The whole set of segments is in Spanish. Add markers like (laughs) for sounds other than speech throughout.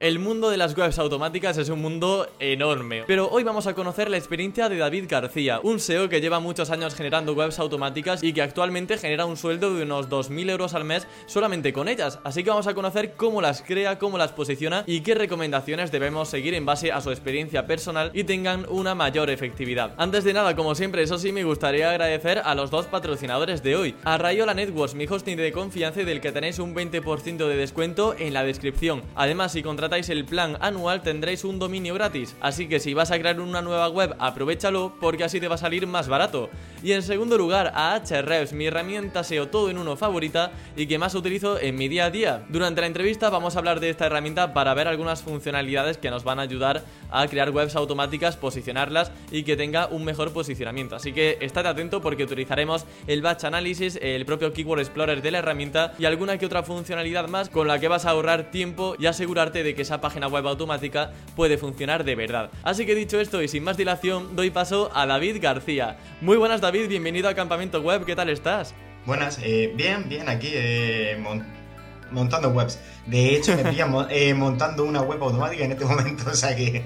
El mundo de las webs automáticas es un mundo enorme, pero hoy vamos a conocer la experiencia de David García, un SEO que lleva muchos años generando webs automáticas y que actualmente genera un sueldo de unos 2.000 euros al mes solamente con ellas, así que vamos a conocer cómo las crea, cómo las posiciona y qué recomendaciones debemos seguir en base a su experiencia personal y tengan una mayor efectividad. Antes de nada, como siempre, eso sí, me gustaría agradecer a los dos patrocinadores de hoy, a Rayola Networks, mi hosting de confianza y del que tenéis un 20% de descuento en la descripción. Además, si contratáis el plan anual tendréis un dominio gratis, así que si vas a crear una nueva web aprovechalo porque así te va a salir más barato. Y en segundo lugar a Ahrefs, mi herramienta SEO todo en uno favorita y que más utilizo en mi día a día. Durante la entrevista vamos a hablar de esta herramienta para ver algunas funcionalidades que nos van a ayudar a crear webs automáticas, posicionarlas y que tenga un mejor posicionamiento. Así que estate atento porque utilizaremos el Batch Analysis, el propio Keyword Explorer de la herramienta y alguna que otra funcionalidad más con la que vas a ahorrar tiempo y asegurarte de que esa página web automática puede funcionar de verdad. Así que dicho esto y sin más dilación, doy paso a David García. Muy buenas David, bienvenido a Campamento Web, ¿qué tal estás? Buenas, eh, bien, bien, aquí eh, montando webs. De hecho, me eh, montando una web automática en este momento, (laughs) o sea que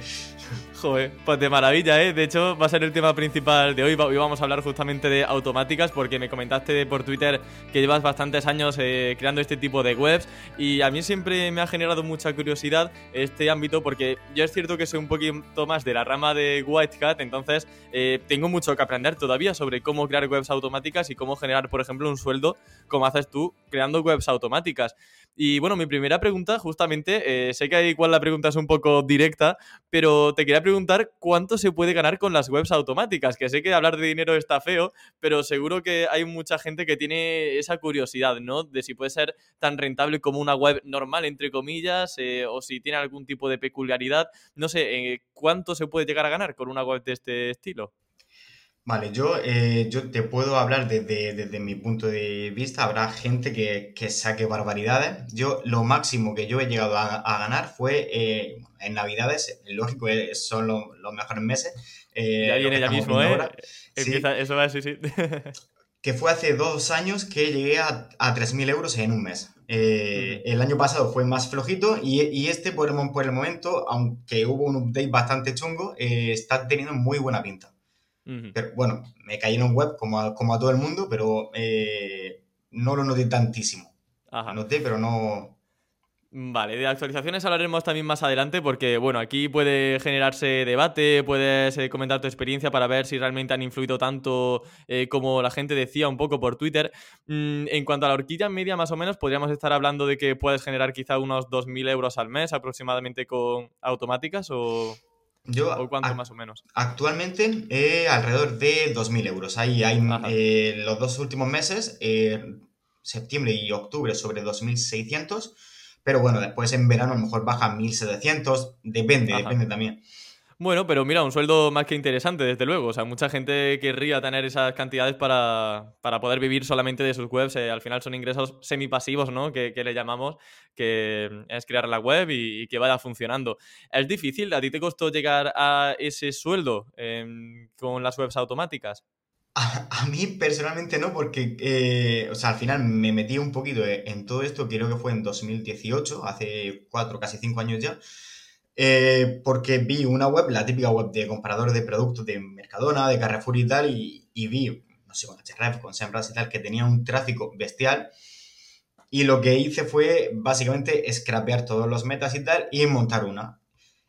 pues de maravilla, ¿eh? De hecho, va a ser el tema principal de hoy. Hoy vamos a hablar justamente de automáticas porque me comentaste por Twitter que llevas bastantes años eh, creando este tipo de webs y a mí siempre me ha generado mucha curiosidad este ámbito porque yo es cierto que soy un poquito más de la rama de White Hat, entonces eh, tengo mucho que aprender todavía sobre cómo crear webs automáticas y cómo generar, por ejemplo, un sueldo como haces tú creando webs automáticas. Y bueno, mi primera pregunta, justamente, eh, sé que igual la pregunta es un poco directa, pero te quería preguntar cuánto se puede ganar con las webs automáticas, que sé que hablar de dinero está feo, pero seguro que hay mucha gente que tiene esa curiosidad, ¿no? De si puede ser tan rentable como una web normal, entre comillas, eh, o si tiene algún tipo de peculiaridad. No sé, eh, ¿cuánto se puede llegar a ganar con una web de este estilo? Vale, yo, eh, yo te puedo hablar desde, mi punto de vista. Habrá gente que, saque barbaridades. Yo, lo máximo que yo he llegado a, ganar fue eh, en Navidades. Lógico, eh, son los mejores meses. ya viene ya mismo, ¿eh? Empieza, Eso va, sí, sí. (laughs) que fue hace dos años que llegué a, a 3.000 euros en un mes. El año pasado fue más flojito y, este, por el, por el, momento, aunque hubo un update bastante chungo, está teniendo muy buena pinta. Pero bueno, me caí en un web como a, como a todo el mundo, pero eh, no lo noté tantísimo. Ajá. Noté, pero no, Vale, de actualizaciones hablaremos también más adelante porque, bueno, aquí puede generarse debate, puedes eh, comentar tu experiencia para ver si realmente han influido tanto eh, como la gente decía un poco por Twitter. Mm, en cuanto a la horquilla media, más o menos, podríamos estar hablando de que puedes generar quizá unos 2.000 euros al mes aproximadamente con automáticas o... Yo, ¿O cuánto más o menos? Actualmente eh, alrededor de 2.000 euros. Ahí hay eh, los dos últimos meses, eh, septiembre y octubre, sobre 2.600. Pero bueno, después en verano a lo mejor baja 1.700. Depende, depende también. Bueno, pero mira, un sueldo más que interesante, desde luego. O sea, mucha gente querría tener esas cantidades para, poder vivir solamente de sus webs. Eh, al final son ingresos semipasivos, ¿no? Que, le llamamos, que es crear la web y, que vaya funcionando. ¿Es difícil? ¿A ti te costó llegar a ese sueldo em, con las webs automáticas? A, mí personalmente no, porque, eh, o sea, al final me metí un poquito en todo esto, creo que fue en 2018, hace cuatro, casi cinco años ya. Eh, porque vi una web, la típica web de comparadores de productos de Mercadona, de Carrefour y tal, y, vi, no sé, con HRF, con Sembras y tal, que tenía un tráfico bestial. Y lo que hice fue básicamente scrapear todos los metas y tal y montar una.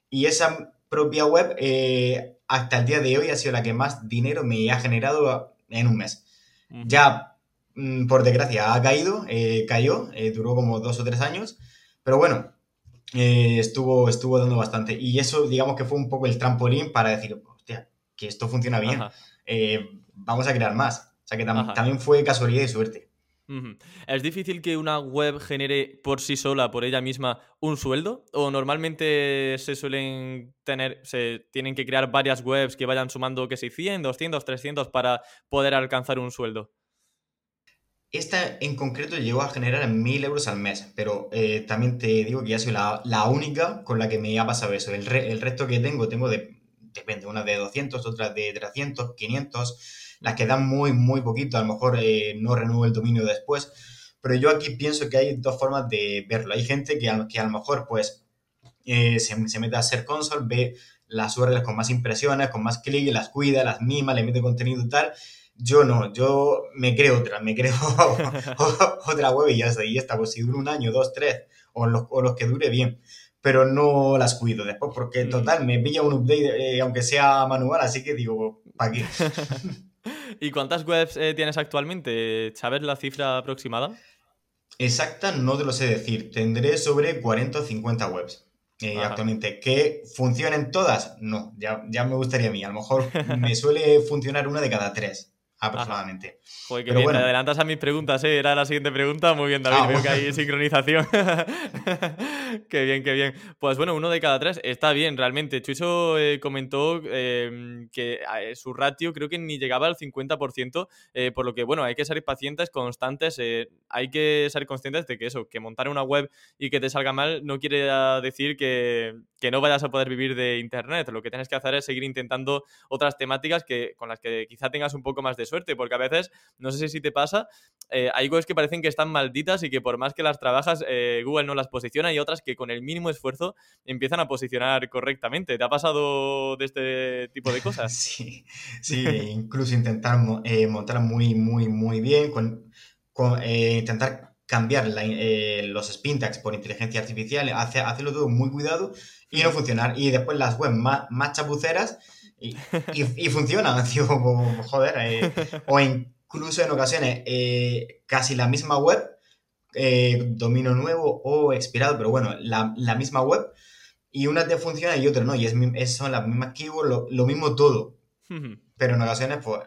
Y esa propia web, eh, hasta el día de hoy, ha sido la que más dinero me ha generado en un mes. Ya, mm, por desgracia, ha caído, eh, cayó, duró como dos o tres años. Pero bueno, eh, estuvo, estuvo dando bastante. Y eso, digamos que fue un poco el trampolín para decir, hostia, que esto funciona bien. Eh, vamos a crear más. O sea que también fue casualidad y suerte. ¿Es difícil que una web genere por sí sola, por ella misma, un sueldo? ¿O normalmente se suelen tener, se tienen que crear varias webs que vayan sumando, que si 100, 200, 300 para poder alcanzar un sueldo? Esta en concreto llegó a generar mil euros al mes, pero eh, también te digo que ya soy la, la, única con la que me ha pasado eso. El, el resto que tengo, tengo de, depende, unas de 200, otras de 300, 500, las que dan muy, muy poquito, a lo mejor eh, no renuevo el dominio después, pero yo aquí pienso que hay dos formas de verlo. Hay gente que a, que a lo mejor, pues, se, se, mete a ser console, ve las URLs con más impresiones, con más clics, las cuida, las mima, le mete contenido y tal. Yo no, yo me creo otra, me creo (laughs) (laughs) otra web y ya está, y está, pues si dura un año, dos, tres, o los, o los que dure bien pero no las cuido después, porque en total me pilla un update, eh, aunque sea manual, así que digo, ¿para qué? (laughs) ¿Y cuántas webs eh, tienes actualmente? ¿Sabes la cifra aproximada? Exacta no te lo sé decir. Tendré sobre 40 o 50 webs eh, actualmente. ¿Que funcionen todas? No, ya, ya me gustaría a mí. A lo mejor me suele funcionar una de cada tres aproximadamente. Joder, que bien, te adelantas a mis preguntas, ¿eh? Era la siguiente pregunta. Muy bien, David, ah, veo que hay sincronización. (laughs) qué bien, qué bien. Pues bueno, uno de cada tres está bien, realmente. Chucho eh, comentó em, que eh, su ratio creo que ni llegaba al 50%, eh, por lo que, bueno, hay que ser pacientes, constantes, hay que ser conscientes de que eso, que montar una web y que te salga mal no quiere decir que, que no vayas a poder vivir de Internet. Lo que tienes que hacer es seguir intentando otras temáticas que, con las que quizá tengas un poco más de suerte, porque a veces, no sé si te pasa, eh, hay cosas que parecen que están malditas y que por más que las trabajas, eh, Google no las posiciona y otras que con el mínimo esfuerzo empiezan a posicionar correctamente. ¿Te ha pasado de este tipo de cosas? (laughs) Sí, sí incluso intentar eh, montar muy, muy, muy bien, intentar cambiar los spin por inteligencia artificial, hace, hacerlo todo muy cuidado y no funcionar. Y después las webs más, más chapuceras y, y, funciona, (laughs) joder. Eh, o incluso en ocasiones eh, casi la misma web, eh, dominio nuevo o expirado, pero bueno, la, misma web, y una te funciona y otra no, y es, son las mismas keywords, lo, mismo todo. pero en ocasiones, pues,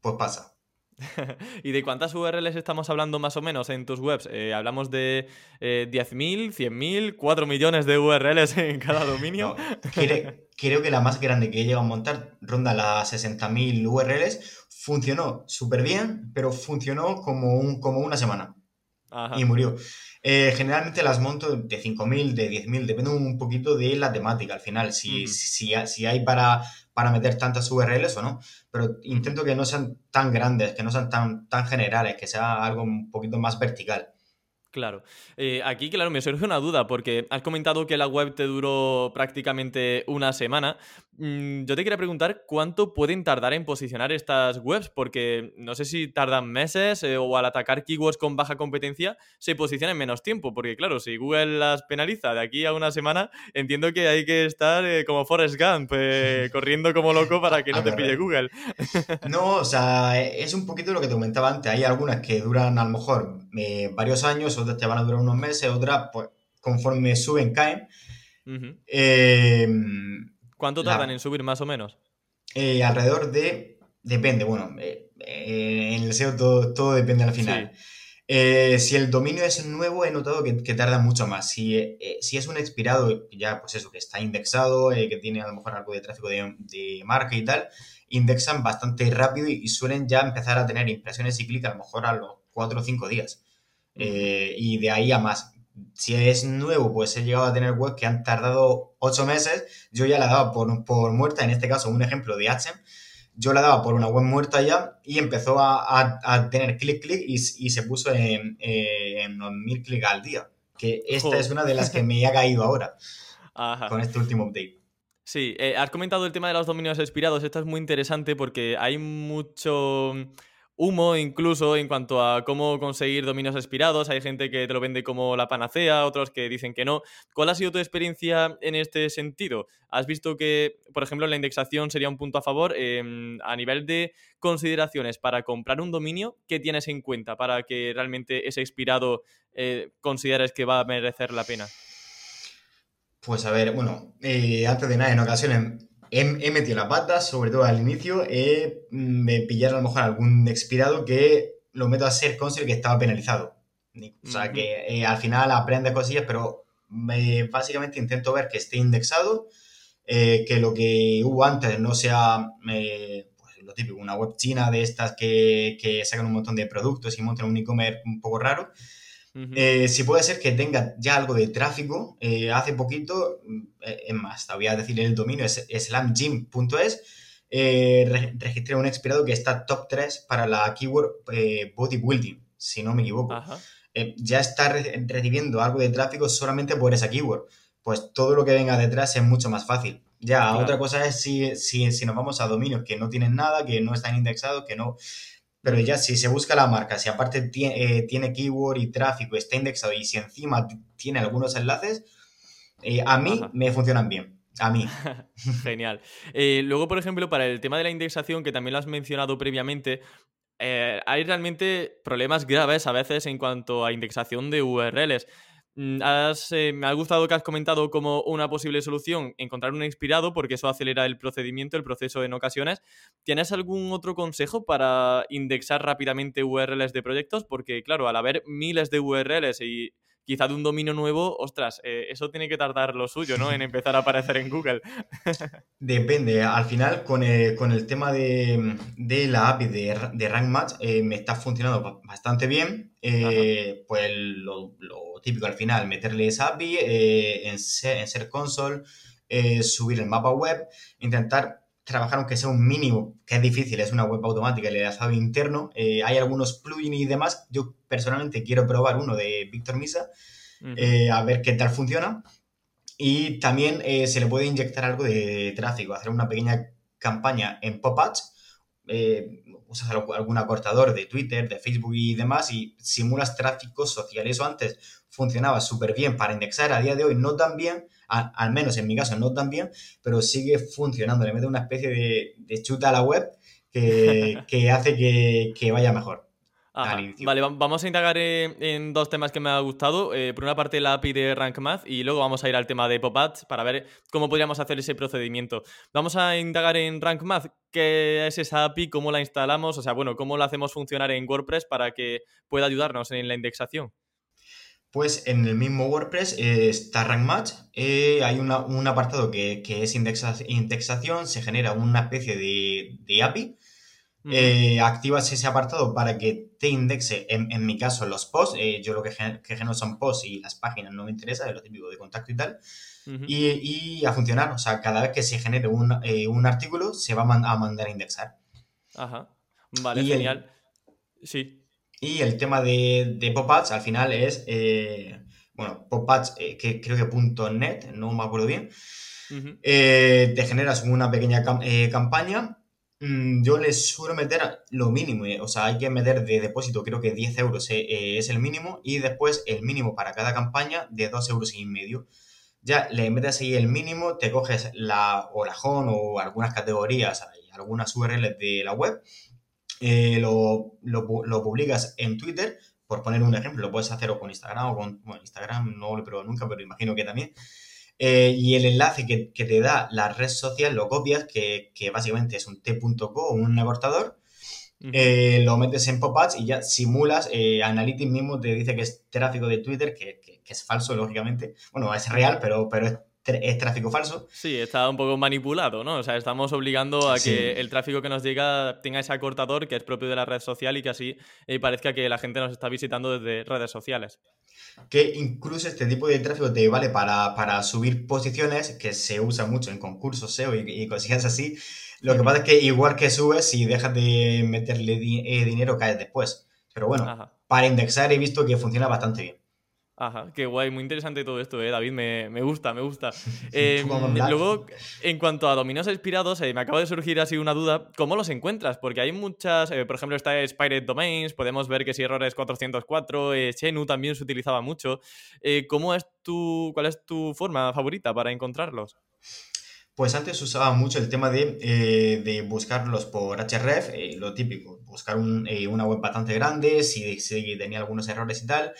pues pasa. (laughs) ¿Y de cuántas URLs estamos hablando más o menos en tus webs? Eh, ¿Hablamos de eh, 10.000, 100.000, 4 millones de URLs en cada (laughs) dominio? creo, que la más grande que he llegado a montar ronda las 60.000 URLs. Funcionó súper bien, pero funcionó como, un, como una semana. Y murió. Eh, generalmente las monto de 5.000, de 10.000, depende un poquito de la temática al final. Si, si, si hay para para meter tantas URLs o no, pero intento que no sean tan grandes, que no sean tan, tan generales, que sea algo un poquito más vertical. Claro. Eh, aquí, claro, me surge una duda, porque has comentado que la web te duró prácticamente una semana. Mm, yo te quería preguntar cuánto pueden tardar en posicionar estas webs, porque no sé si tardan meses eh, o al atacar keywords con baja competencia se posicionan en menos tiempo, porque claro, si Google las penaliza de aquí a una semana, entiendo que hay que estar eh, como Forrest Gump, (laughs) corriendo como loco para que no te pille Google. no, o sea, es un poquito lo que te comentaba antes. Hay algunas que duran a lo mejor varios años otras te van a durar unos meses, otras, pues, conforme suben, caen. Em, ¿Cuánto tardan en subir más o menos? Eh, alrededor de. Depende, bueno, eh, eh, en el SEO todo, depende al final. si el dominio es nuevo, he notado que, tarda mucho más. Si, si, es un expirado, ya pues eso, que está indexado, que tiene a lo mejor algo de tráfico de, marca y tal, indexan bastante rápido y, y, suelen ya empezar a tener impresiones y clics a lo mejor a los 4 o 5 días. Eh, y de ahí a más. Si es nuevo, pues he llegado a tener webs que han tardado 8 meses. Yo ya la daba por, por muerta, en este caso un ejemplo de Achem. Yo la daba por una web muerta ya y empezó a, a, tener clic, clic y, y, se puso en, eh, en 1000 clics al día. Que esta es una de las que me ha caído ahora (laughs) con este último update. Sí, eh, has comentado el tema de los dominios expirados. Esto es muy interesante porque hay mucho humo incluso en cuanto a cómo conseguir dominios expirados. Hay gente que te lo vende como la panacea, otros que dicen que no. ¿Cuál ha sido tu experiencia en este sentido? ¿Has visto que, por ejemplo, la indexación sería un punto a favor? Em, a nivel de consideraciones para comprar un dominio, ¿qué tienes en cuenta para que realmente ese expirado eh, consideres que va a merecer la pena? Pues a ver, bueno, eh, antes de nada, en ocasiones he, metido la pata, sobre todo al inicio, he, mm, me pillar a lo mejor algún expirado que lo meto a ser console que estaba penalizado. O sea, que eh, al final aprende cosillas, pero básicamente intento ver que esté indexado, eh, que lo que hubo antes no sea eh, pues lo típico, una web china de estas que, que sacan un montón de productos y montan un e-commerce un poco raro, eh, si puede ser que tenga ya algo de tráfico, eh, hace poquito, mm, eh, es más, te voy a decir el dominio, es slamgym.es, registré un expirado que está top 3 para la keyword bodybuilding, si no me equivoco. ya está recibiendo algo de tráfico solamente por esa keyword. pues todo lo que venga detrás es mucho más fácil. Ya, otra cosa es si, si, si, nos vamos a dominios que no tienen nada, que no están indexados, que no... Pero ya si se busca la marca, si aparte tiene, eh, tiene keyword y tráfico, está indexado y si encima tiene algunos enlaces, eh, a mí me funcionan bien. A mí. (laughs) Genial. Eh, luego, por ejemplo, para el tema de la indexación, que también lo has mencionado previamente, hay realmente problemas graves a veces en cuanto a indexación de URLs. Mm, eh, me ha gustado que has comentado como una posible solución encontrar un inspirado porque eso acelera el procedimiento, el proceso en ocasiones. ¿Tienes algún otro consejo para indexar rápidamente URLs de proyectos? Porque claro, al haber miles de URLs y quizá de un dominio nuevo, ostras, eh, eso tiene que tardar lo suyo, ¿no? En empezar a aparecer en Google. (laughs) Depende. Al final, con el, tema de, la API de, de Rank Match, eh, me está funcionando bastante bien. Eh, pues lo, típico al final, meterle esa API en, Ser Console, subir el mapa web, intentar trabajar aunque sea un mínimo, que es difícil, es una web automática, el enlazado interno. Eh, hay algunos plugins y demás. Yo personalmente quiero probar uno de Víctor Misa, eh, a ver qué tal funciona. Y también eh, se le puede inyectar algo de tráfico, hacer una pequeña campaña en pop-ups. usas algún acortador de Twitter, de Facebook y demás y simulas tráfico social. Eso antes funcionaba súper bien para indexar, a día de hoy no tan bien, al menos en mi caso no tan bien, pero sigue funcionando. Le mete una especie de, chuta a la web que, (laughs) hace que, vaya mejor. Vale, vamos a indagar en, dos temas que me ha gustado. Eh, por una parte, la API de RankMath y luego vamos a ir al tema de pop-ups para ver cómo podríamos hacer ese procedimiento. Vamos a indagar en RankMath, qué es esa API, cómo la instalamos, o sea, bueno, cómo la hacemos funcionar en WordPress para que pueda ayudarnos en la indexación. Pues en el mismo WordPress eh, está Rank Match, eh, hay un apartado que, es indexación, se genera una especie de, API, eh, activas ese apartado para que te indexe, en, mi caso, los posts, yo lo que, genero son posts y las páginas no me interesa, es lo típico de contacto y tal, y, a funcionar, o sea, cada vez que se genere un, artículo se va a, mandar a indexar. Ajá, vale, genial. Sí. Y el tema de, de pop-ups al final es, eh, bueno, pop-ups, eh, que creo que .net, no me acuerdo bien. Eh, te generas una pequeña campaña. Mm, yo les suelo meter lo mínimo, o sea, hay que meter de depósito, creo que 10 euros es el mínimo, y después el mínimo para cada campaña de 2 euros y medio. Ya le metes ahí el mínimo, te coges la orajón o algunas categorías, algunas URLs de la web eh, lo, lo, publicas en Twitter, por poner un ejemplo, lo puedes hacer o con Instagram o con, bueno, Instagram no lo he probado nunca, pero imagino que también. Eh, y el enlace que, te da la red social lo copias, que, básicamente es un t.co, un acortador, eh, lo metes en pop-ups y ya simulas, Analytics mismo te dice que es tráfico de Twitter, que, es falso, lógicamente. Bueno, es real, pero, pero es es tráfico falso. Sí, está un poco manipulado, ¿no? O sea, estamos obligando a que el tráfico que nos llega tenga ese acortador que es propio de la red social y que así eh, parezca que la gente nos está visitando desde redes sociales. Que incluso este tipo de tráfico te vale para, subir posiciones, que se usa mucho en concursos SEO y, cosillas así. Lo que pasa es que igual que subes, si dejas de meterle eh, dinero, caes después. Pero bueno, para indexar he visto que funciona bastante bien. Ajá, qué guay, muy interesante todo esto, eh, David, me, gusta, me gusta. (laughs) Em, luego, en cuanto a dominios inspirados, eh, me acaba de surgir así una duda, ¿cómo los encuentras? Porque hay muchas, eh, por ejemplo, está Spirit Domains, podemos ver que si errores 404, Xenu también se utilizaba mucho. ¿Cómo es tu, cuál es tu forma favorita para encontrarlos? Pues antes usaba mucho el tema de, buscarlos por href, lo típico, buscar una web bastante grande, si, si tenía algunos errores y tal.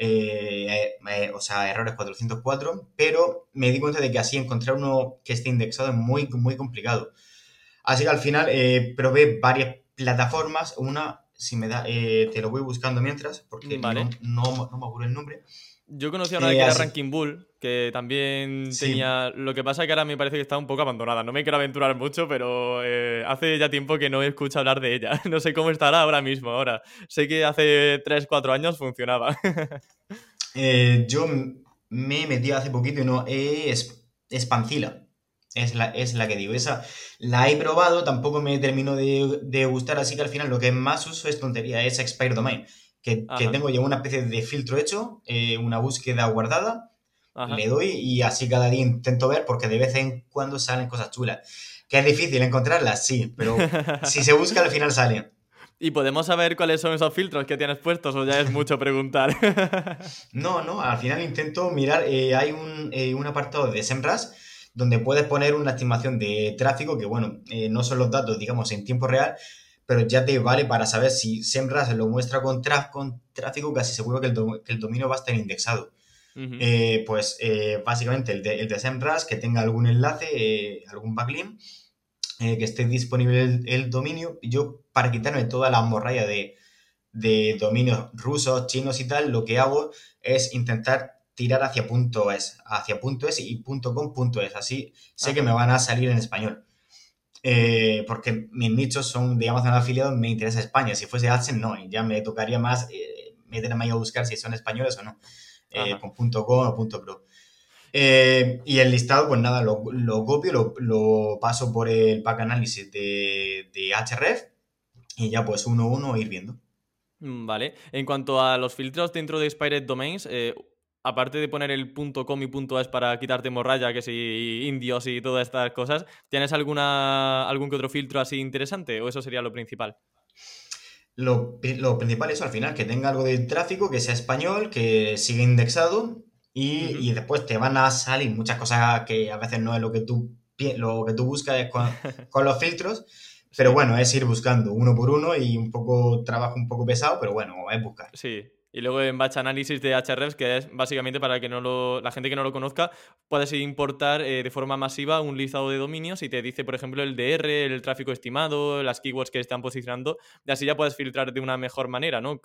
Eh, eh, o sea, errores 404, pero me di cuenta de que así encontrar uno que esté indexado es muy, muy complicado. Así que al final eh, probé varias plataformas, una, si me da, te lo voy buscando mientras, porque no, no, me acuerdo el nombre. Yo conocía una que era Ranking Bull, que también tenía. Lo que pasa es que ahora me parece que está un poco abandonada. No me quiero aventurar mucho, pero hace ya tiempo que no escucho hablar de ella. (laughs) No sé cómo estará ahora mismo. Ahora sé que hace 3-4 años funcionaba. (laughs) Eh, yo me metido hace poquito y no es, es Pancila. Es la, es la que digo. Esa la he probado, tampoco me terminó de, gustar, así que al final lo que más uso es tontería, es Expire Domain. Que, tengo ya una especie de filtro hecho, eh, una búsqueda guardada, le doy y así cada día intento ver porque de vez en cuando salen cosas chulas. Que es difícil encontrarlas, sí, pero (laughs) si se busca al final salen. ¿Y podemos saber cuáles son esos filtros que tienes puestos o ya es mucho preguntar? (laughs) no, no, al final intento mirar, eh, hay un, eh, un, apartado de SEMrush donde puedes poner una estimación de tráfico que, bueno, eh, no son los datos, digamos, en tiempo real, pero ya te vale para saber si SEMrush lo muestra con, con tráfico, casi seguro que el, que el, dominio va a estar indexado. pues básicamente el de, el de SEMrush que tenga algún enlace, algún backlink, que esté disponible el, el dominio. Yo para quitarme toda la morralla de, dominios rusos, chinos y tal, lo que hago es intentar tirar hacia punto .es, hacia punto .es y punto .com, punto .es. Así sé que me van a salir en español. Eh, porque mis nichos son de Amazon afiliados, me interesa España. Si fuese AdSense, no. Ya me tocaría más eh, meterme ahí a buscar si son españoles o no. Eh, con punto .com o punto .pro. y el listado, pues nada, lo, copio, lo, paso por el pack análisis de, de Href y ya pues uno a uno ir viendo. Mm, vale. En cuanto a los filtros dentro de Expired Domains, eh, aparte de poner el .com y .es para quitarte morralla, que si indios y todas estas cosas, ¿tienes alguna, algún que otro filtro así interesante o eso sería lo principal? Lo, principal es al final, que tenga algo de tráfico, que sea español, que siga indexado y, después te van a salir muchas cosas que a veces no es lo que tú, lo que tú buscas con, (laughs) con los filtros. Pero bueno, es ir buscando uno por uno y un poco trabajo un poco pesado, pero bueno, es buscar. Sí, y luego en Batch Analysis de Hrefs, que es básicamente para que no lo, la gente que no lo conozca, puedes importar eh, de forma masiva un listado de dominios y te dice, por ejemplo, el DR, el tráfico estimado, las keywords que están posicionando, y así ya puedes filtrar de una mejor manera, ¿no?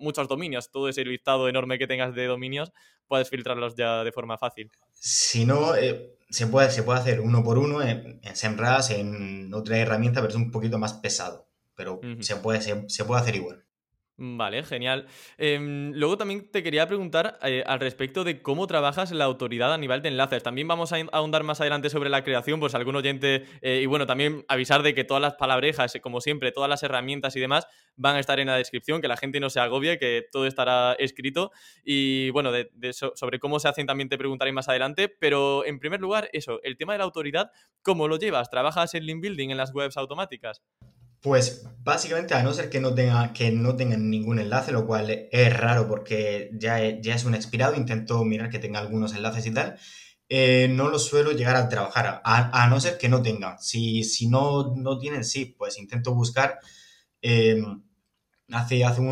muchos dominios, todo ese listado enorme que tengas de dominios, puedes filtrarlos ya de forma fácil. Si no, eh, se, puede, se puede hacer uno por uno en, en SEMrush, en otra herramienta, pero es un poquito más pesado. Pero se, puede, se puede hacer igual. Vale, genial. Em, luego también te quería preguntar eh, al respecto de cómo trabajas la autoridad a nivel de enlaces. También vamos a ahondar más adelante sobre la creación, pues algún oyente, eh, y bueno, también avisar de que todas las palabrejas, eh, como siempre, todas las herramientas y demás van a estar en la descripción, que la gente no se agobie, que todo estará escrito. Y bueno, sobre cómo se hacen también te preguntaré más adelante, pero en primer lugar, eso, el tema de la autoridad, ¿cómo lo llevas? ¿Trabajas en link building en las webs automáticas? Pues básicamente, a no ser que no, tenga, que no tengan ningún enlace, lo cual es raro porque ya, ya es un expirado, intento mirar que tenga algunos enlaces y tal, eh, no lo suelo llegar a trabajar, a, no ser que no tengan. Si, si no, no tienen, sí, pues intento buscar. Em, hace hace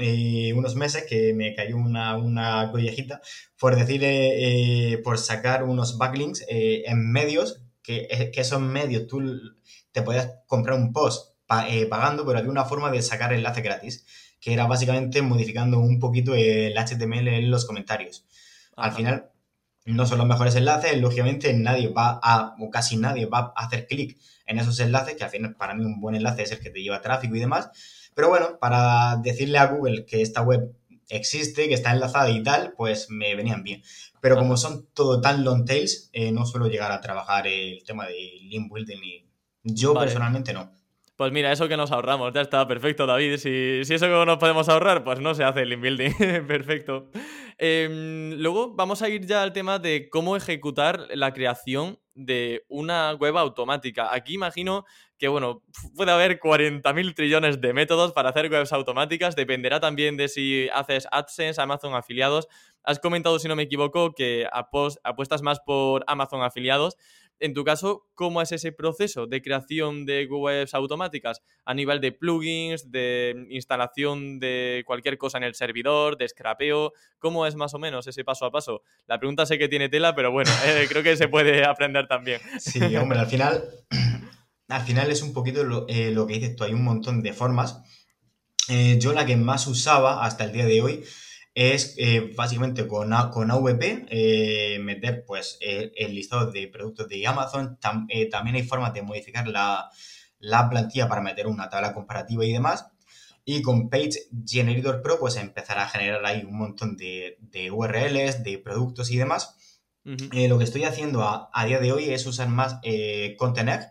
eh, unos meses que me cayó una, una collejita por decir, eh, por sacar unos backlinks en medios, que, que esos medios tú te podías comprar un post eh, pagando, pero había una forma de sacar enlace gratis, que era básicamente modificando un poquito el HTML en los comentarios. Al final, no son los mejores enlaces, lógicamente nadie va a, o casi nadie va a hacer clic en esos enlaces, que al final para mí un buen enlace es el que te lleva tráfico y demás. Pero bueno, para decirle a Google que esta web existe, que está enlazada y tal, pues me venían bien. Pero como son todo tan long tails, eh, no suelo llegar a trabajar el tema de link building y yo personalmente no. Pues mira, eso que nos ahorramos, ya está, perfecto, David. Si, si eso que nos podemos ahorrar, pues no se hace el link building. (laughs) perfecto. Em, luego vamos a ir ya al tema de cómo ejecutar la creación de una web automática. Aquí imagino que, bueno, puede haber 40.000 trillones de métodos para hacer webs automáticas. Dependerá también de si haces AdSense, Amazon afiliados. Has comentado, si no me equivoco, que apuestas más por Amazon afiliados. En tu caso, ¿cómo es ese proceso de creación de webs automáticas a nivel de plugins, de instalación de cualquier cosa en el servidor, de scrapeo? ¿Cómo es más o menos ese paso a paso? La pregunta sé que tiene tela, pero bueno, (laughs) eh, creo que se puede aprender también. Sí, hombre, al final, (clears throat) al final es un poquito lo, eh, que dices tú, hay un montón de formas. Eh, yo la que más usaba hasta el día de hoy es básicamente con, con AVP meter pues el listado de productos de Amazon. También hay formas de modificar la, plantilla para meter una tabla comparativa y demás. Y con Page Generator Pro pues empezar a generar ahí un montón de, URLs, de productos y demás. lo que estoy haciendo a, día de hoy es usar más Contener,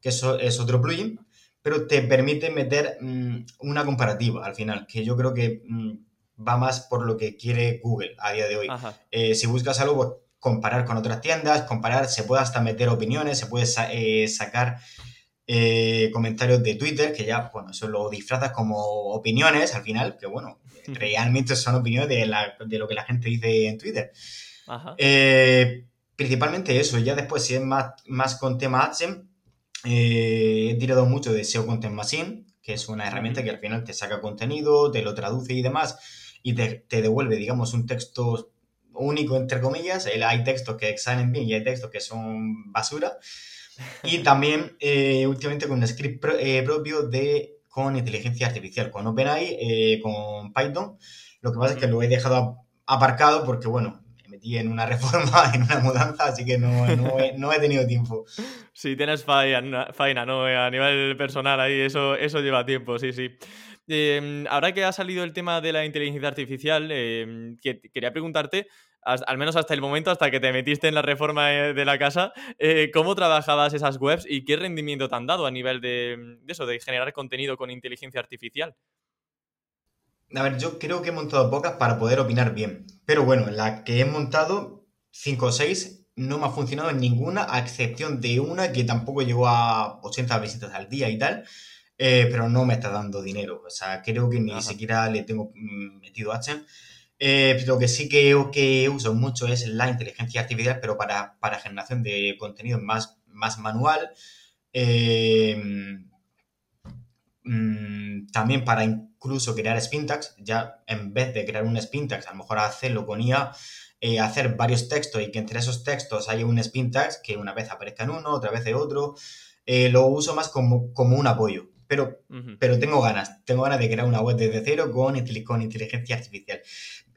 que eso es otro plugin, pero te permite meter mm, una comparativa al final, que yo creo que... Mm, va más por lo que quiere Google a día de hoy. Eh, si buscas algo, pues, comparar con otras tiendas, comparar, se puede hasta meter opiniones, se puede eh, sacar eh, comentarios de Twitter, que ya, bueno, eso lo disfrazas como opiniones al final, que bueno, realmente son opiniones de, lo que la gente dice en Twitter. Eh, principalmente eso, ya después si es más, más con tema AdSense, eh, he tirado mucho de SEO Content Machine, que es una herramienta que al final te saca contenido, te lo traduce y demás, y te, te devuelve, digamos, un texto único, entre comillas. Hay textos que salen bien y hay textos que son basura. Y también eh, últimamente con un script eh, propio de con inteligencia artificial, con OpenAI, eh, con Python. Lo que pasa es que lo he dejado aparcado porque, bueno, metí en una (laughs) reforma, en una mudanza, así que no, no, he, tenido tiempo. Sí, tienes faena, ¿no? A nivel personal ahí, eso, eso lleva tiempo, sí, sí. Em, ahora que ha salido el tema de la inteligencia artificial, em, quería preguntarte al menos hasta el momento, hasta que te metiste en la reforma eh, de la casa, eh, ¿cómo trabajabas esas webs y qué rendimiento te han dado a nivel de, eso, de generar contenido con inteligencia artificial? A ver, yo creo que he montado pocas para poder opinar bien. Pero bueno, la que he montado, 5 o 6, no me ha funcionado en ninguna, a excepción de una que tampoco llegó a 80 visitas al día y tal, eh, pero no me está dando dinero. O sea, creo que ni siquiera le tengo mm, metido AdSense. Eh, lo que sí que, que, uso mucho es la inteligencia artificial, pero para, para generación de contenido más, más manual. Eh, mm, también para incluso crear spintax, ya en vez de crear un spintax, a lo mejor hacerlo con IA, eh, hacer varios textos y que entre esos textos haya un spintax que una vez aparezca en uno, otra vez en otro. lo uso más como, como un apoyo. Pero, pero tengo ganas, tengo ganas de crear una web desde cero con, con inteligencia artificial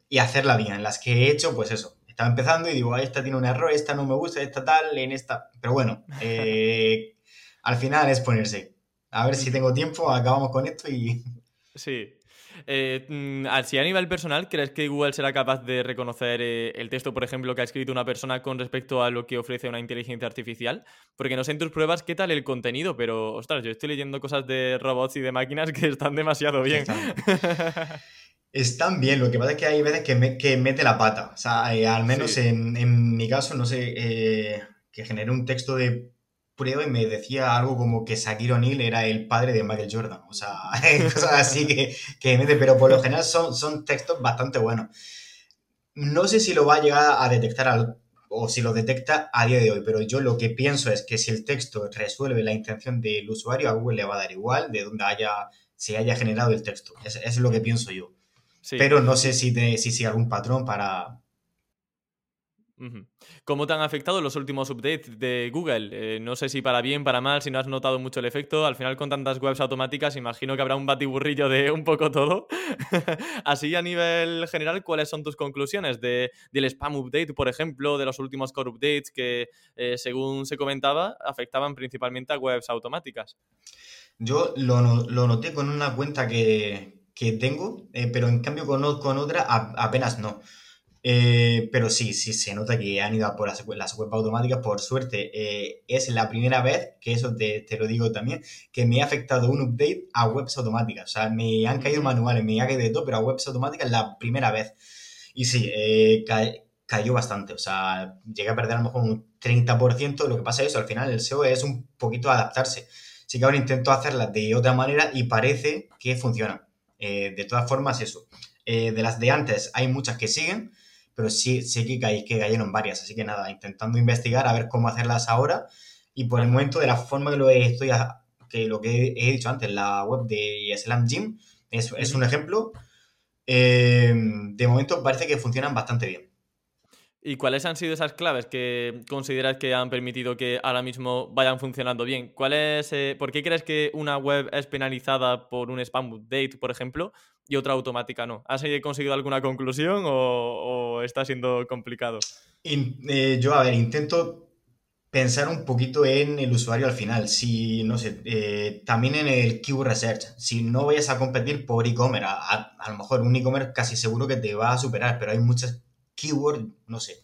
y hacerla bien. Las que he hecho, pues eso, estaba empezando y digo, esta tiene un error, esta no me gusta, esta tal, en esta... Pero bueno, (laughs) eh, al final es ponerse. A ver si tengo tiempo, acabamos con esto y... (laughs) Sí. Eh, mm, si a nivel personal, ¿crees que Google será capaz de reconocer eh, el texto, por ejemplo, que ha escrito una persona con respecto a lo que ofrece una inteligencia artificial? Porque no sé en tus pruebas qué tal el contenido, pero ostras, yo estoy leyendo cosas de robots y de máquinas (laughs) que están demasiado bien. (laughs) Están bien, lo que pasa es que hay veces que, mete la pata. O sea, eh, al menos en, mi caso, no sé, eh, que generé un texto de prueba y me decía algo como que Shaquille O'Neal era el padre de Michael Jordan. O sea, (laughs) cosas así que, que mete, pero por lo general son, son textos bastante buenos. No sé si lo va a llegar a detectar o si lo detecta a día de hoy, pero yo lo que pienso es que si el texto resuelve la intención del usuario, a Google le va a dar igual de donde haya, se haya generado el texto. Eso es lo que pienso yo. Pero no sé si, te, si sigue algún patrón para... ¿Cómo te han afectado los últimos updates de Google? Eh, no sé si para bien, para mal, si no has notado mucho el efecto. Al final, con tantas webs automáticas, imagino que habrá un batiburrillo de un poco todo. (laughs) Así, a nivel general, ¿cuáles son tus conclusiones de, del spam update, por ejemplo, de los últimos core updates que, eh, según se comentaba, afectaban principalmente a webs automáticas? Yo lo, lo noté con una cuenta que, que tengo, eh, pero en cambio con, con otra apenas no. Eh, pero sí, sí se nota que han ido a por las, web automáticas, por suerte. Eh, es la primera vez, que eso te, te, lo digo también, que me ha afectado un update a webs automáticas. O sea, me han caído manuales, me ha caído de todo, pero a webs automáticas la primera vez. Y sí, cayó bastante. O sea, llegué a perder a lo mejor un 30%. Lo que pasa es eso, al final el SEO es un poquito adaptarse. Sí que ahora intento hacerla de otra manera y parece que funciona. Eh, de todas formas, eso. Eh, de las de antes hay muchas que siguen, pero sí, sí que, que cayeron varias. Así que nada, intentando investigar a ver cómo hacerlas ahora. Y por el momento, de la forma que lo estoy, que lo que he dicho antes, la web de Slam Gym es, es un ejemplo. Eh, de momento parece que funcionan bastante bien. ¿Y cuáles han sido esas claves que consideras que han permitido que ahora mismo vayan funcionando bien? ¿Cuál eh, ¿Por qué crees que una web es penalizada por un spam update, por ejemplo, y otra automática no? ¿Has conseguido alguna conclusión o, está siendo complicado? Eh, yo, a ver, intento pensar un poquito en el usuario al final. Si, no sé, eh, también en el keyword research. Si no vayas a competir por e-commerce, a, lo mejor un e-commerce casi seguro que te va a superar, pero hay muchas keyword, no sé.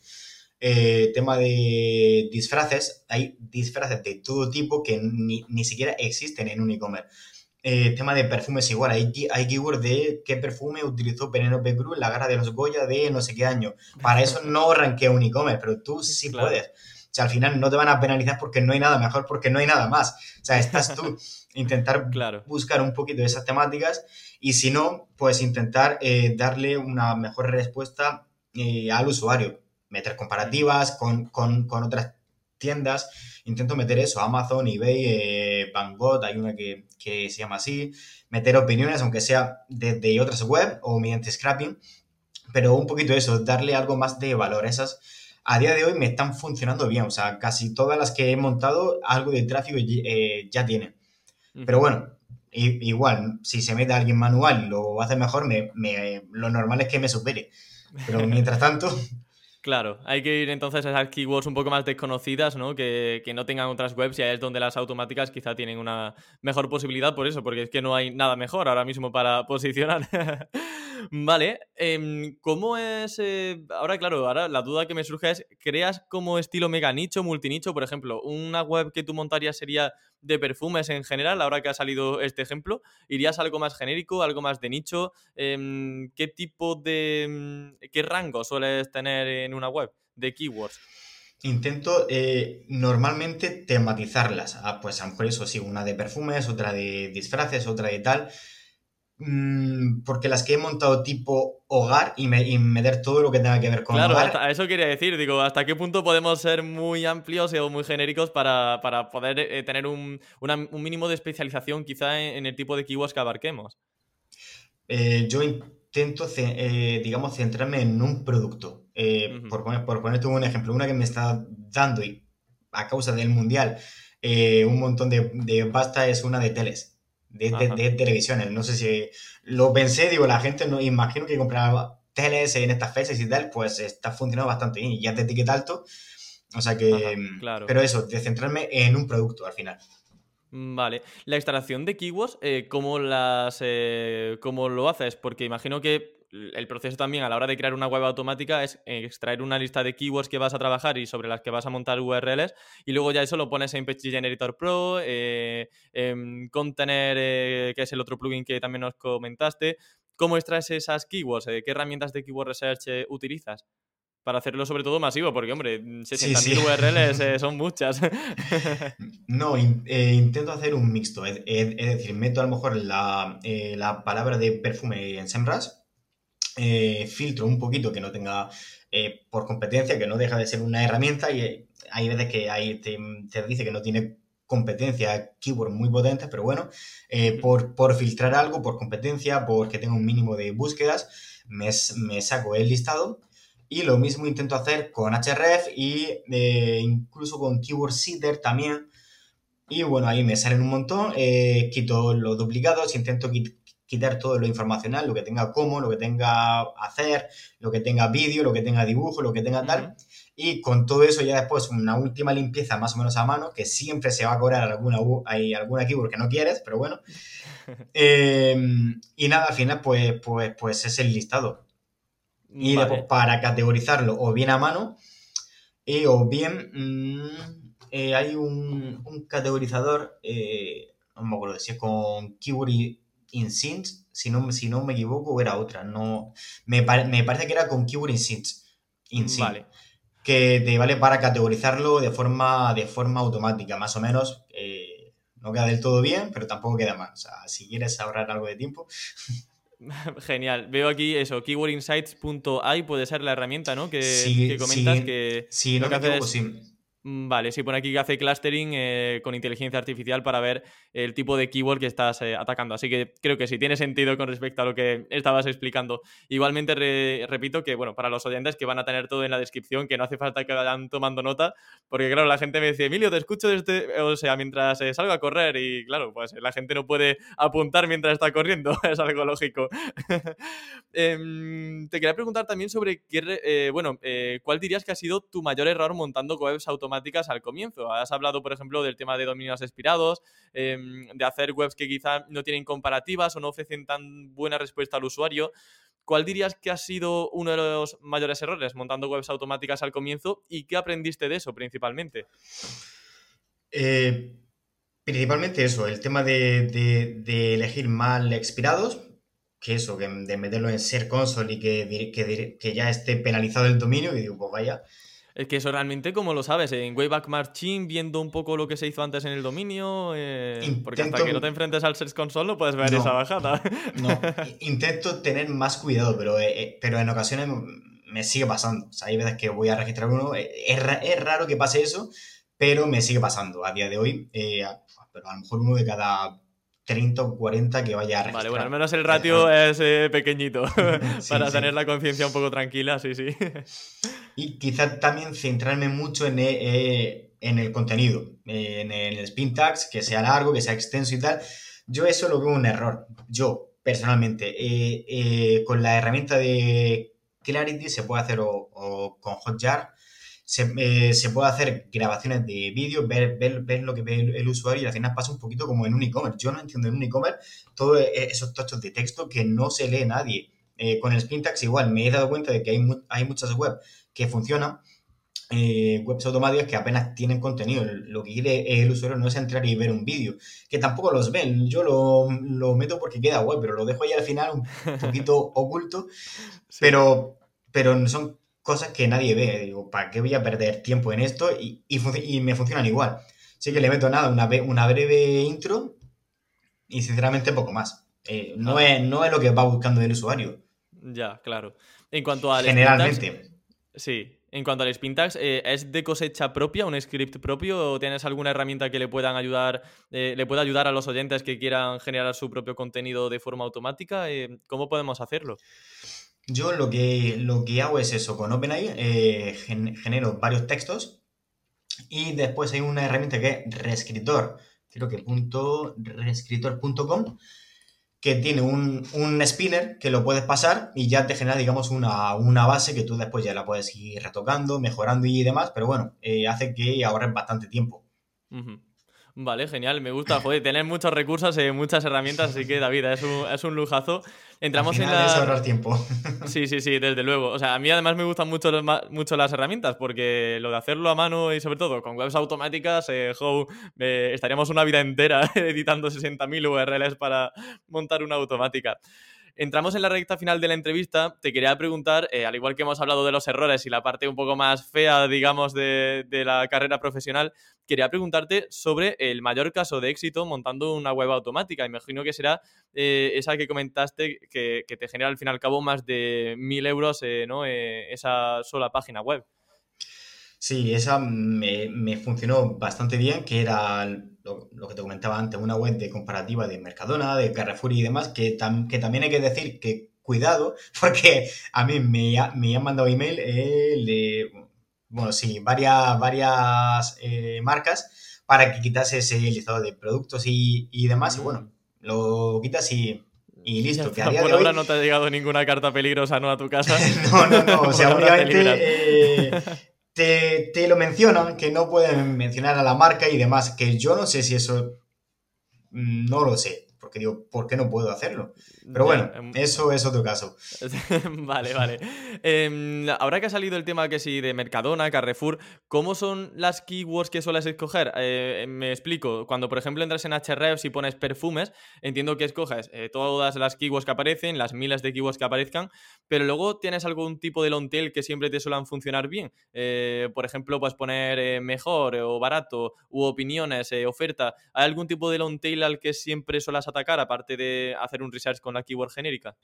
Eh, tema de disfraces, hay disfraces de todo tipo que ni, siquiera existen en un e-commerce. eh, tema de perfumes igual. Hay, hay keywords de qué perfume utilizó Penelope Cruz en la gara de los Goya de no sé qué año. Para eso no ranquea un e-commerce, pero tú sí puedes. O sea, al final no te van a penalizar porque no hay nada mejor, porque no hay nada más. O sea, estás tú (laughs) intentar buscar un poquito de esas temáticas y si no, pues intentar eh, darle una mejor respuesta eh, al usuario. Meter comparativas con, con, con otras tiendas intento meter eso, Amazon, eBay, eh, hay una que, se llama así, meter opiniones, aunque sea desde otras web o mediante scrapping, pero un poquito eso, darle algo más de valor. Esas a día de hoy me están funcionando bien, o sea, casi todas las que he montado algo de tráfico eh, ya tienen. Pero bueno, igual, si se mete alguien manual y lo hace mejor, me, lo normal es que me supere. Pero mientras tanto, Claro, hay que ir entonces a esas keywords un poco más desconocidas, ¿no? Que, que, no tengan otras webs y ahí es donde las automáticas quizá tienen una mejor posibilidad por eso, porque es que no hay nada mejor ahora mismo para (laughs) posicionar. vale, em, ¿cómo es...? Eh, ahora, claro, ahora la duda que me surge es, ¿creas como estilo mega nicho, multinicho, por ejemplo? ¿Una web que tú montarías sería de perfumes en general, ahora que ha salido este ejemplo? ¿Irías algo más genérico, algo más de nicho? Em, ¿Qué tipo de... Mm, qué rango sueles tener en una web de keywords? Intento eh, normalmente tematizarlas. Ah, pues a lo mejor eso sí, una de perfumes, otra de disfraces, otra de tal. Mm, porque las que he montado tipo hogar y, meter todo lo que tenga que ver con claro, hogar. Claro, eso quería decir, digo, ¿hasta qué punto podemos ser muy amplios o muy genéricos para, poder eh, tener un, mínimo de especialización quizá en, el tipo de keywords que abarquemos? Eh, yo intento, eh, digamos, centrarme en un producto. por, poner, por ponerte un ejemplo, una que me está dando y a causa del mundial un montón de, de pasta es una de teles de, de, televisiones. No sé si lo pensé, digo, la gente no imagino que compraba teles en estas fechas y tal, pues está funcionando bastante bien y ya te etiqueta alto. O sea que. claro. Pero eso, de centrarme en un producto al final. Mm, vale. La extracción de keywords, eh, ¿cómo, las, eh, ¿cómo lo haces? Porque imagino que el proceso también a la hora de crear una web automática es extraer una lista de keywords que vas a trabajar y sobre las que vas a montar URLs y luego ya eso lo pones en Page Generator Pro, eh, en Container, eh, que es el otro plugin que también nos comentaste. ¿Cómo extraes esas keywords? ¿Qué herramientas de Keyword Research eh, utilizas? Para hacerlo sobre todo masivo, porque hombre, 60.000 URLs son muchas. (laughs) no, intento hacer un mixto. Es, decir, meto a lo mejor la, la palabra de perfume en SEMrush, eh, filtro un poquito que no tenga eh, por competencia, que no deja de ser una herramienta y eh, hay veces que ahí te, dice que no tiene competencia, keyword muy potentes, pero bueno, por, por, filtrar algo, por competencia, porque tengo un mínimo de búsquedas, me, me saco el listado y lo mismo intento hacer con href y incluso con keyword seeder también. Y bueno, ahí me salen un montón, quito los duplicados, intento quitar quitar todo lo informacional, lo que tenga como, lo que tenga hacer, lo que tenga vídeo, lo que tenga dibujo, lo que tenga tal. Y con todo eso ya después una última limpieza más o menos a mano, que siempre se va a cobrar alguna, hay alguna keyword que no quieres, pero bueno. (laughs) Em, y nada, al final pues, pues, pues es el listado. Y después para categorizarlo o bien a mano y, o bien mm, eh, hay un, un categorizador, eh, no me acuerdo si es con keyword InSync, si no, si no me equivoco, era otra. No, me, parece que era con Keyword InSync. vale. Que te vale para categorizarlo de forma, de forma automática, más o menos. Eh, no queda del todo bien, pero tampoco queda mal. O sea, si quieres ahorrar algo de tiempo. (laughs) Genial. Veo aquí eso, keywordinsights.ai puede ser la herramienta, ¿no? Que, comentas que. Sí, no que me equivoco, sí vale, sí, pone aquí que hace clustering eh, con inteligencia artificial para ver el tipo de keyword que estás eh, atacando. Así que creo que sí, tiene sentido con respecto a lo que estabas explicando. Igualmente, repito que, bueno, para los oyentes que van a tener todo en la descripción, que no hace falta que vayan tomando nota, porque, claro, la gente me dice, Emilio, te escucho desde, o sea, mientras eh, salgo a correr, y claro, pues la gente no puede apuntar mientras está corriendo, (laughs) es algo lógico. (laughs) Em, te quería preguntar también sobre, qué, bueno, ¿cuál dirías que ha sido tu mayor error montando webs automáticas? Al comienzo. Has hablado, por ejemplo, del tema de dominios expirados, em, de hacer webs que quizá no tienen comparativas o no ofrecen tan buena respuesta al usuario. ¿Cuál dirías que ha sido uno de los mayores errores montando webs automáticas al comienzo y qué aprendiste de eso principalmente? Eh, Principalmente eso, el tema de, elegir mal expirados, que eso, que de meterlo en ser console y que, que, ya esté penalizado el dominio, y digo, pues vaya. Es que eso realmente, como lo sabes? En Wayback Machine, viendo un poco lo que se hizo antes en el dominio, eh, porque hasta que no te enfrentes al Search Console no puedes ver esa bajada. (laughs) No, intento tener más cuidado, pero, eh, eh, pero en ocasiones me sigue pasando. O sea, hay veces que voy a registrar uno, es, es raro que pase eso, pero me sigue pasando a día de hoy. pero a lo mejor uno de cada 30 o 40 que vaya a registrar. Vale, bueno, al menos el ratio es eh, pequeñito (laughs) (laughs) para tener la conciencia un poco tranquila, sí, sí. (laughs) y quizás también centrarme mucho en, eh, eh, en el contenido, en el spin tags, que sea largo, que sea extenso y tal. Yo eso lo veo un error. Yo, personalmente, con la herramienta de Clarity se puede hacer o con Hotjar eh, se, puede hacer grabaciones de vídeo, ver, ver, lo que ve el, usuario y al final pasa un poquito como en un e-commerce. Yo no entiendo en un e-commerce todos e, esos tochos de texto que no se lee nadie. Eh, con el Spintax igual me he dado cuenta de que hay, hay muchas webs que funcionan, eh, webs automáticas que apenas tienen contenido. Lo que quiere el usuario no es entrar y ver un vídeo, que tampoco los ven. Yo lo, lo meto porque queda web, pero lo dejo ahí al final un (laughs) poquito oculto. Pero, pero son cosas que nadie ve. Digo, ¿para qué voy a perder tiempo en esto? Y, me funcionan igual. Así que le meto nada, una, una breve intro y sinceramente poco más. Eh, no, es, no es lo que va buscando el usuario. Ya, claro. En cuanto al Generalmente. sí. En cuanto al Spintax, eh, ¿es de cosecha propia, un script propio, o tienes alguna herramienta que le puedan ayudar, eh, le pueda ayudar a los oyentes que quieran generar su propio contenido de forma automática? ¿Cómo podemos hacerlo? Yo lo que, lo que hago es eso, con OpenAI eh, genero varios textos y después hay una herramienta que es Reescritor, creo que punto, reescritor.com, que tiene un, spinner que lo puedes pasar y ya te genera, digamos, una, base que tú después ya la puedes ir retocando, mejorando y demás, pero bueno, eh, hace que ahorres bastante tiempo. Vale, genial, me gusta, joder, tener muchos recursos y muchas herramientas, así que David, es un, es un lujazo. Entramos en la... ahorrar tiempo. (laughs) Sí, sí, sí, desde luego. O sea, a mí además me gustan mucho, mucho las herramientas, porque lo de hacerlo a mano y sobre todo con webs automáticas, eh, eh estaríamos una vida entera (laughs) editando 60.000 URLs para montar una automática. Entramos en la recta final de la entrevista. Te quería preguntar, eh, al igual que hemos hablado de los errores y la parte un poco más fea, digamos, de, la carrera profesional, quería preguntarte sobre el mayor caso de éxito montando una web automática. Imagino que será eh, esa que comentaste que, te genera al fin y al cabo más de mil euros eh, ¿no? esa sola página web. Sí, esa me, me funcionó bastante bien, que era lo, que te comentaba antes, una web de comparativa de Mercadona, de Carrefour y demás, que, que también hay que decir que cuidado, (laughs) porque a mí me, me han mandado email eh, bueno, sí, varias, varias eh, marcas para que quitase ese listado de productos y, demás, y bueno, mm. lo quitas y, y listo. Que por ahora no te ha llegado ninguna carta peligrosa ¿no? a tu casa. (laughs) no, no, no, o (laughs) sea, únicamente te, lo mencionan, que no pueden mencionar a la marca y demás, que yo no sé si eso, mm, no lo sé, porque digo, ¿por qué no puedo hacerlo? Pero bueno, em, eso es otro caso. (laughs) vale, vale. Em, ahora que ha salido el tema que sí de Mercadona, Carrefour, ¿cómo son las keywords que sueles escoger? Eh, me explico. Cuando, por ejemplo, entras en Hrefs y pones perfumes, entiendo que escoges eh, todas las keywords que aparecen, las miles de keywords que aparezcan, pero luego tienes algún tipo de long tail que siempre te suelen funcionar bien. Eh, por ejemplo, puedes poner mejor o barato u opiniones, oferta. ¿Hay algún tipo de long tail al que siempre suelas atacar, aparte de hacer un research con la keyword genérica?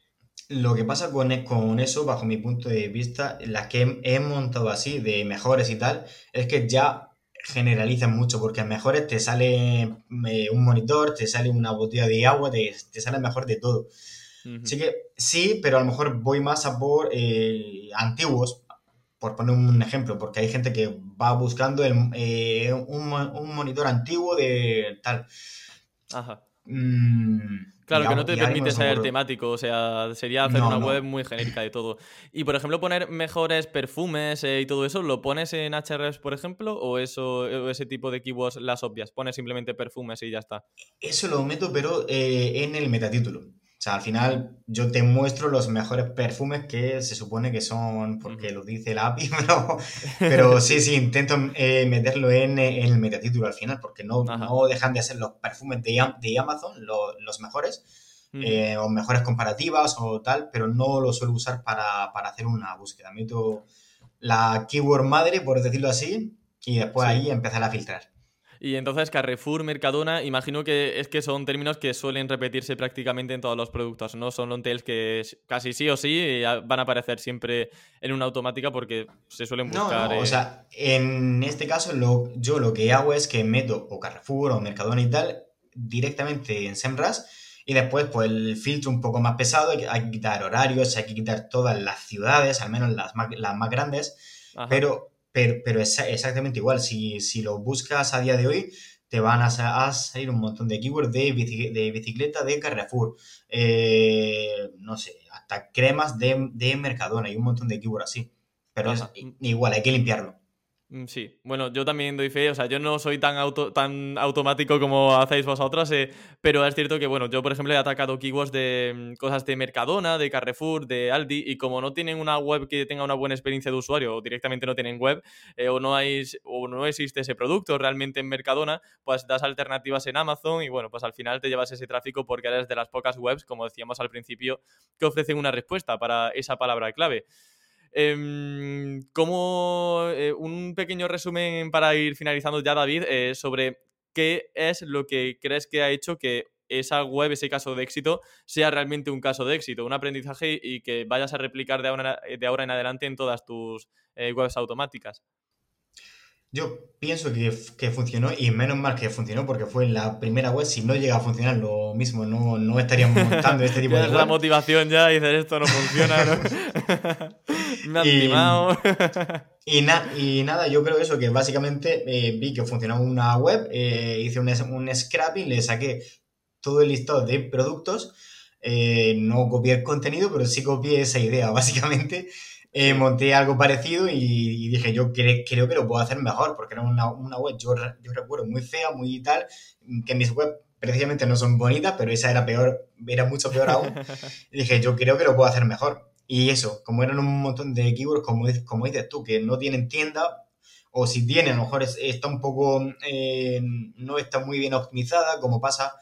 Lo que pasa con, con eso, bajo mi punto de vista, las que he, montado así, de mejores y tal, es que ya generalizan mucho, porque en mejores te sale eh, un monitor, te sale una botella de agua, te, sale mejor de todo. Así que sí, pero a lo mejor voy más a por eh, antiguos, por poner un ejemplo, porque hay gente que va buscando eh, un, un, monitor antiguo de tal. Ajá. Mm, Claro, que no te permite ser temático, o sea, sería hacer una web muy genérica de todo. Y, por ejemplo, poner mejores perfumes eh, y todo eso, ¿lo pones en HRS, por ejemplo, o eso ese tipo de keywords las obvias? Pones simplemente perfumes y ya está. Eso lo meto, pero eh, en el metatítulo. O sea, al final yo te muestro los mejores perfumes que se supone que son, porque lo dice la API, (laughs) pero, sí, sí, intento eh, meterlo en, el metatítulo al final, porque no, no dejan de ser los perfumes de, de Amazon los mejores, eh, o mejores comparativas o tal, pero no lo suelo usar para, hacer una búsqueda. Meto la keyword madre, por decirlo así, y después ahí empezar a filtrar. Y entonces Carrefour, Mercadona, imagino que es que son términos que suelen repetirse prácticamente en todos los productos, ¿no? Son long tails que casi sí o sí eh, van a aparecer siempre en una automática porque se suelen buscar... No, o eh, sea, en este caso lo, yo lo que hago es que meto o Carrefour o Mercadona y tal directamente en SEMrush y después pues el filtro un poco más pesado, hay que quitar horarios, hay que quitar todas las ciudades, al menos las más, las más grandes, pero pero, es exactamente igual. Si, lo buscas a día de hoy, te van a, salir un montón de keywords de, de bicicleta de Carrefour, eh, no sé, hasta cremas de, de, Mercadona y un montón de keywords así. Pero es igual, hay que limpiarlo. Mm, sí, bueno, yo también doy fe, o sea, yo no soy tan, auto, tan automático como hacéis vosotros, eh, pero es cierto que, bueno, yo por ejemplo he atacado keywords de mm, cosas de Mercadona, de Carrefour, de Aldi, y como no tienen una web que tenga una buena experiencia de usuario, o directamente no tienen web, eh, o, no hay, o no existe ese producto realmente en Mercadona, pues das alternativas en Amazon y bueno, pues al final te llevas ese tráfico porque eres de las pocas webs, como decíamos al principio, que ofrecen una respuesta para esa palabra clave. Em, como eh, un pequeño resumen para ir finalizando ya, David, eh, sobre qué es lo que crees que ha hecho que esa web, ese caso de éxito, sea realmente un caso de éxito, un aprendizaje y que vayas a replicar de ahora, en adelante en todas tus eh, webs automáticas. Yo pienso que, que, funcionó y menos mal que funcionó porque fue la primera web. Si no llega a funcionar lo mismo, no, no estaríamos montando este tipo de (laughs) web. la motivación ya y dices esto no funciona, ¿no? (laughs) Me han y, y, y, nada, yo creo eso, que básicamente eh, vi que funcionaba una web, eh, hice un, un scrapping, le saqué todo el listado de productos. Eh, no copié el contenido, pero sí copié esa idea, (laughs) básicamente. Eh, monté algo parecido y, dije, yo creo que lo puedo hacer mejor, porque era una, web, yo, yo, recuerdo, muy fea, muy tal, que mis webs precisamente no son bonitas, pero esa era peor, era mucho peor aún. (laughs) y dije, yo creo que lo puedo hacer mejor. Y eso, como eran un montón de keywords, como, como dices tú, que no tienen tienda, o si tienen, a lo mejor está un poco, eh, no está muy bien optimizada, como pasa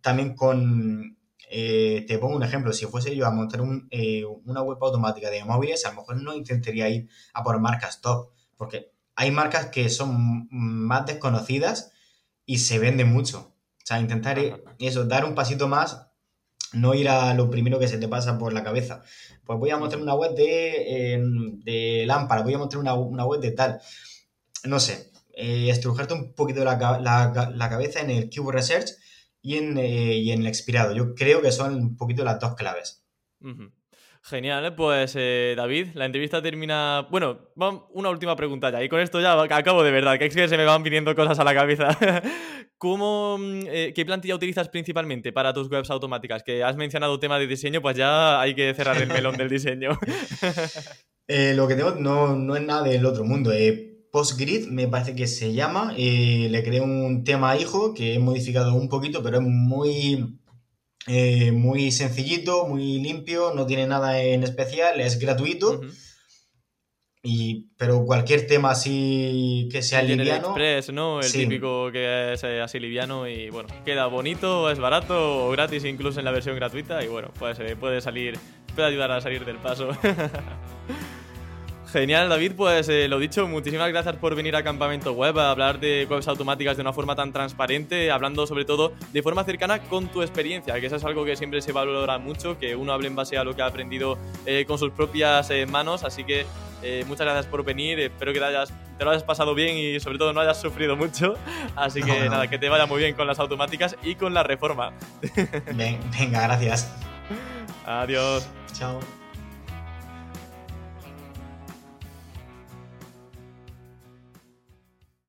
también con, eh, te pongo un ejemplo, si fuese yo a montar eh, una web automática de móviles, a lo mejor no intentaría ir a por marcas top, porque hay marcas que son más desconocidas y se venden mucho. O sea, intentar eso, dar un pasito más, no ir a lo primero que se te pasa por la cabeza. Pues voy a montar una web de, em, de lámpara, voy a montar una, web de tal. No sé, eh, estrujarte un poquito la, la cabeza en el Keyword Research y en, eh, y en el expirado. Yo creo que son un poquito las dos claves. Genial, ¿eh? pues eh, David, la entrevista termina. Bueno, una última pregunta ya, y con esto ya acabo de verdad, que es que se me van viniendo cosas a la cabeza. (laughs) ¿Cómo, mm, ¿Qué plantilla utilizas principalmente para tus webs automáticas? Que has mencionado tema de diseño, pues ya hay que cerrar el melón del diseño. (laughs) (laughs) lo que tengo no, no es nada del otro mundo. PostGrid, me parece que se llama. le creé un tema hijo que he modificado un poquito, pero es muy, eh, muy sencillito, muy limpio, no tiene nada en especial, es gratuito. Y, pero cualquier tema así que sea liviano. El Express, ¿no? El típico que es eh, así liviano y bueno, queda bonito, es barato o gratis incluso en la versión gratuita y bueno, pues eh, puede salir, puede ayudar a salir del paso. (laughs) Genial, David. Pues eh, lo dicho, muchísimas gracias por venir a Campamento Web a hablar de webs automáticas de una forma tan transparente, hablando sobre todo de forma cercana con tu experiencia, que eso es algo que siempre se valora mucho, que uno hable en base a lo que ha aprendido eh, con sus propias eh, manos. Así que muchas gracias por venir. Espero que te, hayas, te, lo hayas pasado bien y sobre todo no hayas sufrido mucho. Así que nada, que te vaya muy bien con las automáticas y con la reforma. venga, gracias. Adiós. Chao.